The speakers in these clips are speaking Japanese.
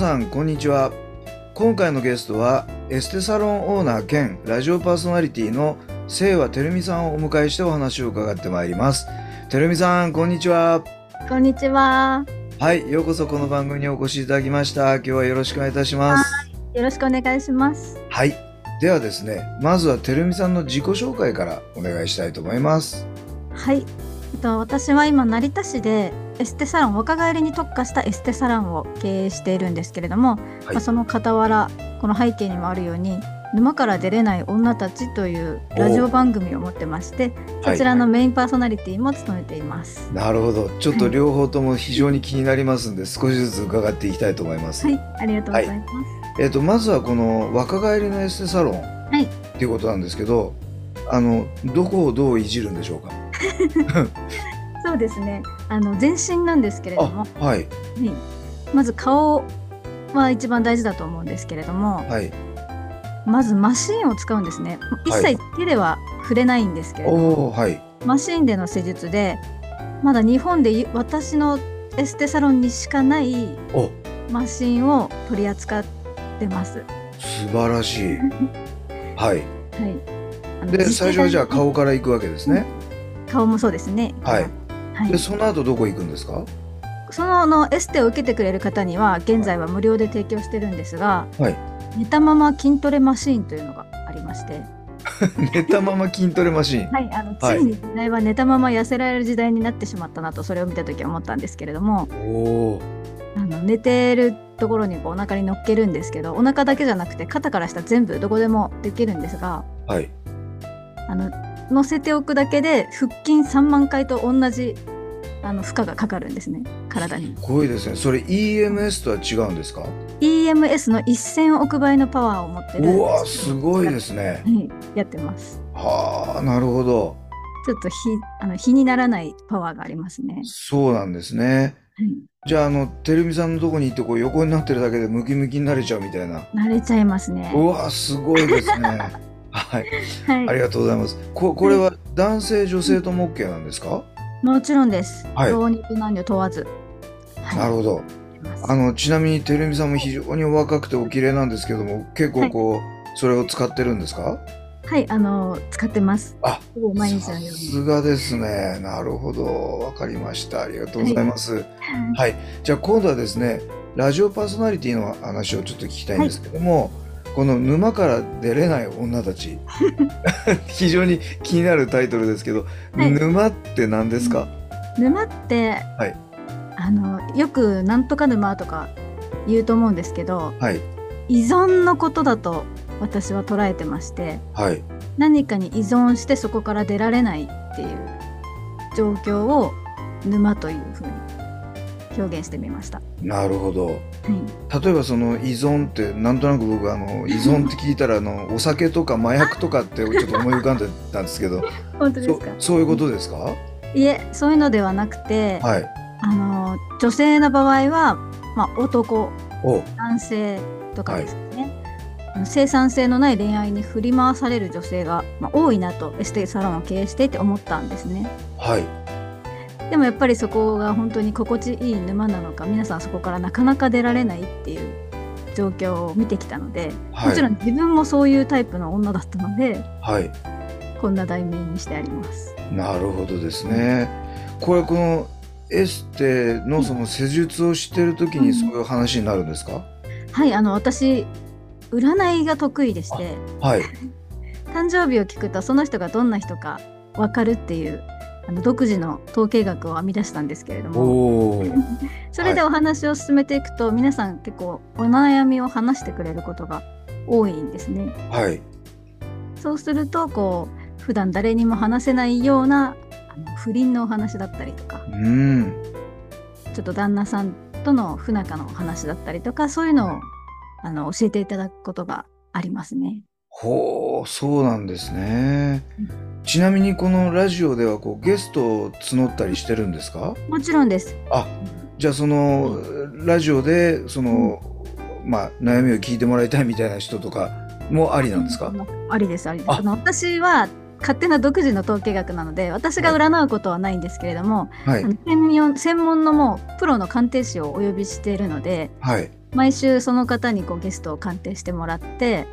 さんこんにちは今回のゲストはエステサロンオーナー兼ラジオパーソナリティの清和てるみさんをお迎えしてお話を伺ってまいりますてるみさんこんにちはこんにちは。はいようこそこの番組にお越しいただきました今日はよろしくお願いいたしますよろしくお願いします。はいではですねまずはてるみさんの自己紹介からお願いしたいと思いますはい。えっと私は今成田市でエステサロン若返りに特化したエステサロンを経営しているんですけれども、はい。まあその傍らこの背景にもあるように沼から出れない女たちというラジオ番組を持ってまして、そちらのメインパーソナリティも務めています。なるほど。ちょっと両方とも非常に気になりますんで少しずつ伺っていきたいと思います、はい、ありがとうございます。えっとまずはこの若返りのエステサロンい。っていうことなんですけどあのどこをどういじるんでしょうか？そうですね。あの全身なんですけれども、あはい。はい。まず顔は一番大事だと思うんですけれども、はい。まずマシンを使うんですね。一はい。切手では触れないんですけれども、はい。マシンでの施術でまだ日本でゆ私のエステサロンにしかないお。マシンを取り扱ってます。素晴らしい。はい。はい。で最初はじゃあ顔から行くわけですね顔もそうですね。はい。はい。で。その後どこ行くんですか？そのあのエステを受けてくれる方には現在は無料で提供してるんですが、はい。寝たまま筋トレマシーンというのがありまして、寝たまま筋トレマシーン。はい、あのはい。ついに時代は寝たまま痩せられる時代になってしまったなとそれを見た時は思ったんですけれども。おおあの寝てるところにこうお腹に乗っけるんですけどお腹だけじゃなくて肩から下全部どこでもできるんですがはい。あの乗せておくだけで腹筋3万回と同じあの負荷がかかるんですね。体に。すごいですね。それ EMS とは違うんですか？EMS の1000億倍のパワーを持ってる。うわすごいですね。はい。やってます。はあなるほど。ちょっと火あの火にならないパワーがありますね、そうなんですね。はい、じゃああのてるみさんのとこに行ってこう横になってるだけでムキムキになれちゃうみたいな。慣れちゃいますね。うわすごいですねはい。はい。ありがとうございます。ここれは男性女性とも OK なんですか、もちろんです。はい。老若男女問わず。はい。なるほど。あのちなみにてるみさんも非常にお若くてお綺麗なんですけども結構こう、それを使ってるんですか？はい、あの使ってます。あ毎日のようさに。すがですね。なるほど。わかりました。ありがとうございます、はい、じゃあ今度はですねラジオパーソナリティの話をちょっと聞きたいんですけども、この沼から出れない女たち。非常に気になるタイトルですけど、はい。沼って何ですか、沼って、はい。あのよくなんとか沼とか言うと思うんですけど、はい。依存のことだと私は捉えてまして、はい。何かに依存してそこから出られないっていう状況を沼というふうに表現してみました。はなるほど。い。例えばその依存ってなんとなく僕あの依存って聞いたらあのお酒とか麻薬とかってちょっと思い浮かんでたんですけどそ 本当ですか？そういうことですか？いえ、そういうのではなくて、はい。あの女性の場合は、まあ、男お男性とかですね、あの生産性のない恋愛に振り回される女性が、まあ、多いなとエステサロンを経営していて思ったんですね。はいでもやっぱりそこが本当に心地いい沼なのか皆さんそこからなかなか出られないっていう状況を見てきたので、はい。もちろん自分もそういうタイプの女だったのではい。こんな題名にしてあります。なるほどですね。これこのエステのその施術をしてる時にそういう話になるんですか、はいあの私占いが得意でしてはい。誕生日を聞くとその人がどんな人か分かるっていうあの独自の統計学を編み出したんですけれども。それでお話を進めていくと、皆さん結構お悩みを話してくれることが多いんですね。はい。そうするとこう普段誰にも話せないような不倫のお話だったりとかうん。ちょっと旦那さんとの不仲のお話だったりとかそういうのをあの教えていただくことがありますね。ほう、そうなんですねうん。ちなみにこのラジオではこうゲストを募ったりしてるんですか？もちろんです。あ、じゃあそのラジオでその、まあ悩みを聞いてもらいたいみたいな人とかもありなんですか？ありですありです。あ私は勝手な独自の統計学なので私が占うことはないんですけれども、はいあ。の専門専門のもうプロの鑑定士をお呼びしているのではい。毎週その方にこうゲストを鑑定してもらって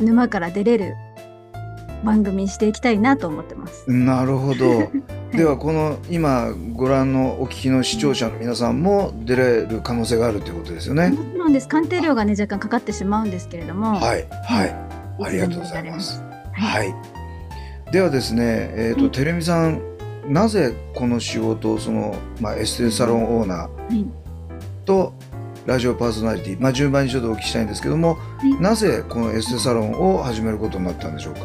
沼から出れる番組にしていきたいなと思ってます。なるほど。ではこの今ご覧のお聞きの視聴者の皆さんも出れる可能性があるということですよね。もちろんです鑑定料がね若干かかってしまうんですけれども、はいはい。ありがとうございます。はい。ではですね、えっ、と、はいてるみさん、なぜこの仕事をその、まあ、エステサロンオーナーはいとラジオパーソナリティ、まあ、順番にちょっとお聞きしたいんですけども、はいなぜこのエステサロンを始めることになったんでしょうか？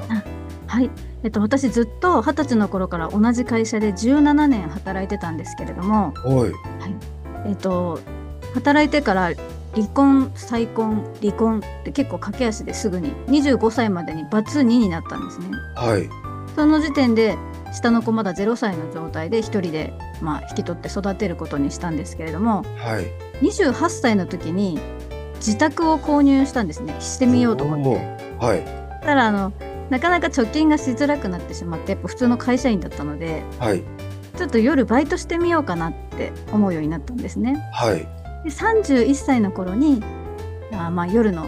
はい、えっと、私ずっと二十歳の頃から同じ会社で17年働いてたんですけれども、おい。えっと、働いてから離婚再婚離婚って結構駆け足ですぐに25歳までにバツ2になったんですね。はい。その時点で下の子まだ0歳の状態で一人で、まあ、引き取って育てることにしたんですけれどもはい。28歳の時に自宅を購入したんですねしてみようと思って。はい。ただあのなかなか貯金がしづらくなってしまってやっぱ普通の会社員だったのではい。ちょっと夜バイトしてみようかなって思うようになったんですね。はい。で31歳の頃にあまあ夜の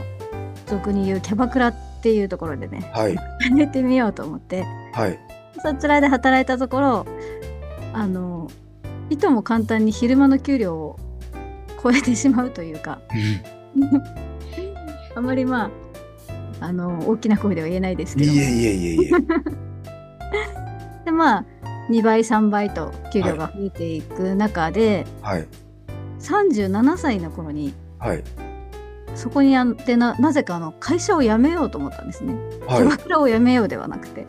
俗に言うキャバクラっていうところでねはい。寝てみようと思ってはい。そちらで働いたところあのいとも簡単に昼間の給料を超えてしまうというか あまりまああの大きな声では言えないですけどいえいえいえいえ。でまあ2倍3倍と給料が増えていく中で、はい。37歳の頃にはい。そこにあんでななぜかあの会社を辞めようと思ったんですね。キャはい。バクラを辞めようではなくて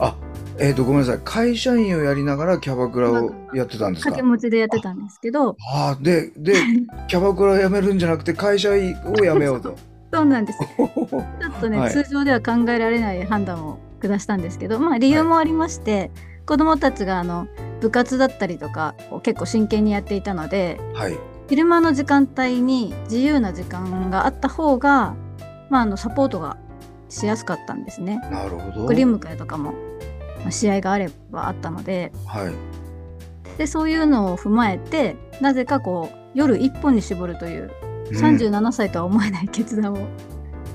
あ、えっ、と、ごめんなさい。会社員をやりながらキャバクラをやってたんですか？掛け持ちでやってたんですけどああ、で、で、キャバクラを辞めるんじゃなくて会社員を辞めようと。そうなんです ちょっとね、はい通常では考えられない判断を下したんですけどまあ理由もありまして、子どもたちがあの部活だったりとかを結構真剣にやっていたのではい。昼間の時間帯に自由な時間があった方が、まあ、あのサポートがしやすかったんですね。なるほど。送り迎えとかも、まあ試合があればあったのではい。でそういうのを踏まえてなぜかこう夜一本に絞るといううん37歳とは思えない決断を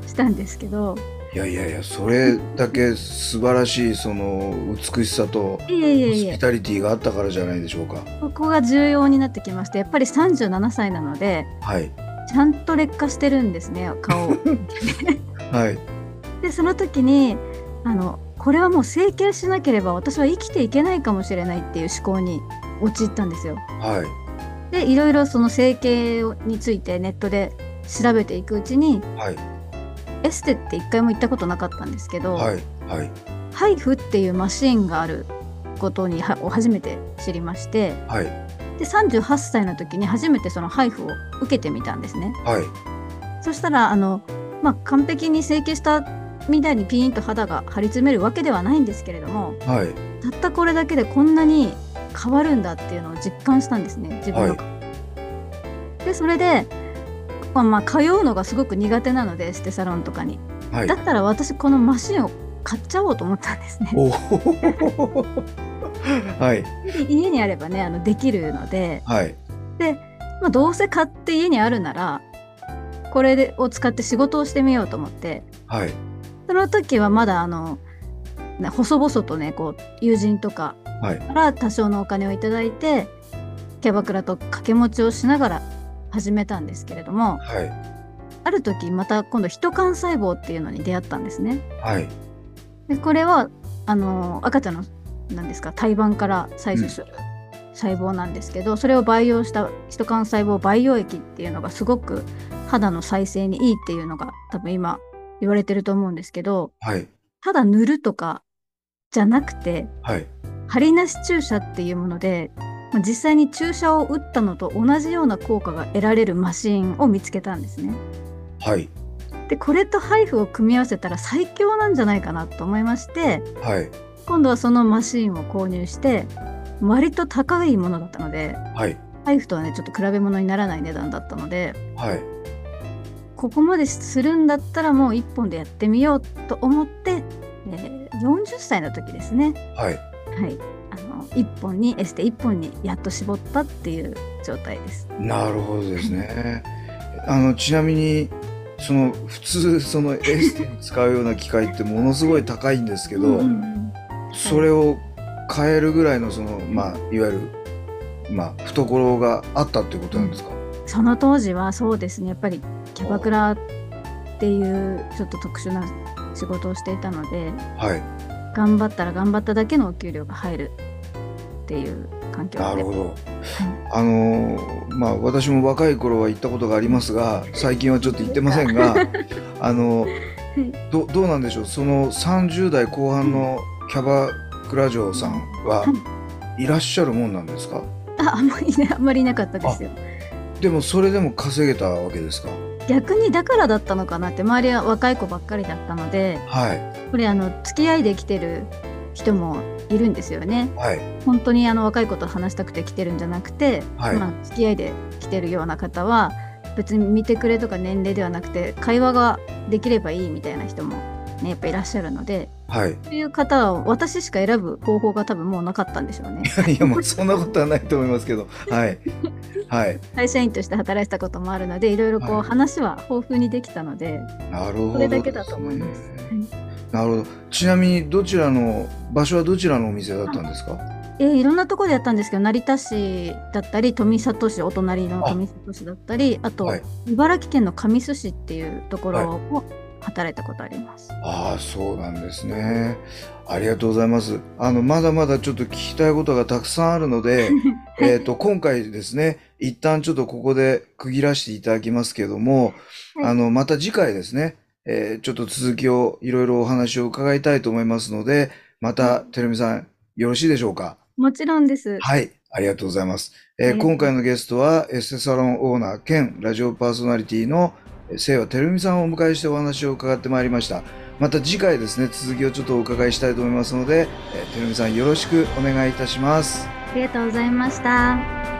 したんですけど、いやいやいや、それだけ素晴らしいその美しさとホスピタリティがあったからじゃないでしょうか。ここが重要になってきましてやっぱり37歳なのではい。ちゃんと劣化してるんですね顔 はい。でその時にあのこれはもう整形しなければ私は生きていけないかもしれないっていう思考に陥ったんですよ。はい。でいろいろその整形についてネットで調べていくうちにはい。エステって一回も行ったことなかったんですけど、はい。はい。ハイフっていうマシーンがあることにはを初めて知りましてはい。で38歳の時に初めてそのハイフを受けてみたんですね。はい。そしたらあの、まあ、完璧に整形したみたいにピーンと肌が張り詰めるわけではないんですけれどもはい。たったこれだけでこんなに変わるんだっていうのを実感したんですね自分の、はでそれで、まあ、まあ通うのがすごく苦手なのでエステサロンとかにはいだ。ったら私このマシンを買っちゃおうと思ったんですね。はい。で家にあればねあのできるので、はい。まあ、どうせ買って家にあるならこれでを使って仕事をしてみようと思ってはい。その時はまだあの、ね、細々とねこう友人とかはい。から多少のお金をいただいてキャバクラと掛け持ちをしながら始めたんですけれどもはい。ある時また今度ヒト幹細胞っていうのに出会ったんですね。はい。でこれはあの赤ちゃんのなんですか胎盤から採取する細胞なんですけど、それを培養したヒト幹細胞培養液っていうのがすごく肌の再生にいいっていうのが多分今言われてると思うんですけどはい。ただ塗るとかじゃなくてはい。針なし注射っていうものでまあ実際に注射を打ったのと同じような効果が得られるマシンを見つけたんですね。はい。でこれとハイフを組み合わせたら最強なんじゃないかなと思いましてはい。今度はそのマシンを購入して割と高いものだったのではい。ハイフとはねちょっと比べ物にならない値段だったのではい。ここまでするんだったらもう1本でやってみようと思って、えー40歳の時ですねはい。はいあの1本にエステ1本にやっと絞ったっていう状態です。なるほどですね。あのちなみにその普通そのエステに使うような機械ってものすごい高いんですけど、うんうんそれを変えるぐらいのそのまあいわゆるまあ懐があったっていうことなんですか？その当時はそうですねやっぱりキャバクラっていうちょっと特殊な仕事をしていたのではい。頑張ったら頑張っただけのお給料が入るっていう環境でなるほど。あのーまあ私も若い頃は行ったことがありますが最近はちょっと行ってませんが あのどどうなんでしょう？その30代後半のキャバクラ嬢さんはい。らっしゃるもんなんですか？ああんまりねあんまりいなかったですよ。でもそれでも稼げたわけですか？逆にだからだったのかなって周りは若い子ばっかりだったのではい。これあの付き合いで来てる人もいるんですよね。はい。本当にあの若い子と話したくて来てるんじゃなくて、はい。まあ、付き合いで来てるような方は別に見てくれとか年齢ではなくて会話ができればいいみたいな人もねやっぱいらっしゃるのではい。そういう方は私しか選ぶ方法が多分もうなかったんでしょうね。いやもうそんなことはないと思いますけど。はい。はい。会社員として働いてたこともあるのでいろいろこうはい。話は豊富にできたので、なるほど。それだけだと思います。なるほど。ちなみにどちらの場所はどちらのお店だったんですか？えーいろんなところでやったんですけど成田市だったり富里市お隣の富里市だったりあと、はい。茨城県の神栖市っていうところも働いたことあります。ああそうなんですねありがとうございますあのまだまだちょっと聞きたいことがたくさんあるので えっと今回ですね一旦ちょっとここで区切らせていただきますけども、はいあのまた次回ですね、えーちょっと続きをいろいろお話を伺いたいと思いますのでまたてるみさんよろしいでしょうか？もちろんです。はい、ありがとうございます。えー今回のゲストはエステサロンオーナー兼ラジオパーソナリティのえー清和てるみさんをお迎えしてお話を伺ってまいりました。また次回ですね、続きをちょっとお伺いしたいと思いますので、えーてるみさんよろしくお願いいたします。ありがとうございました。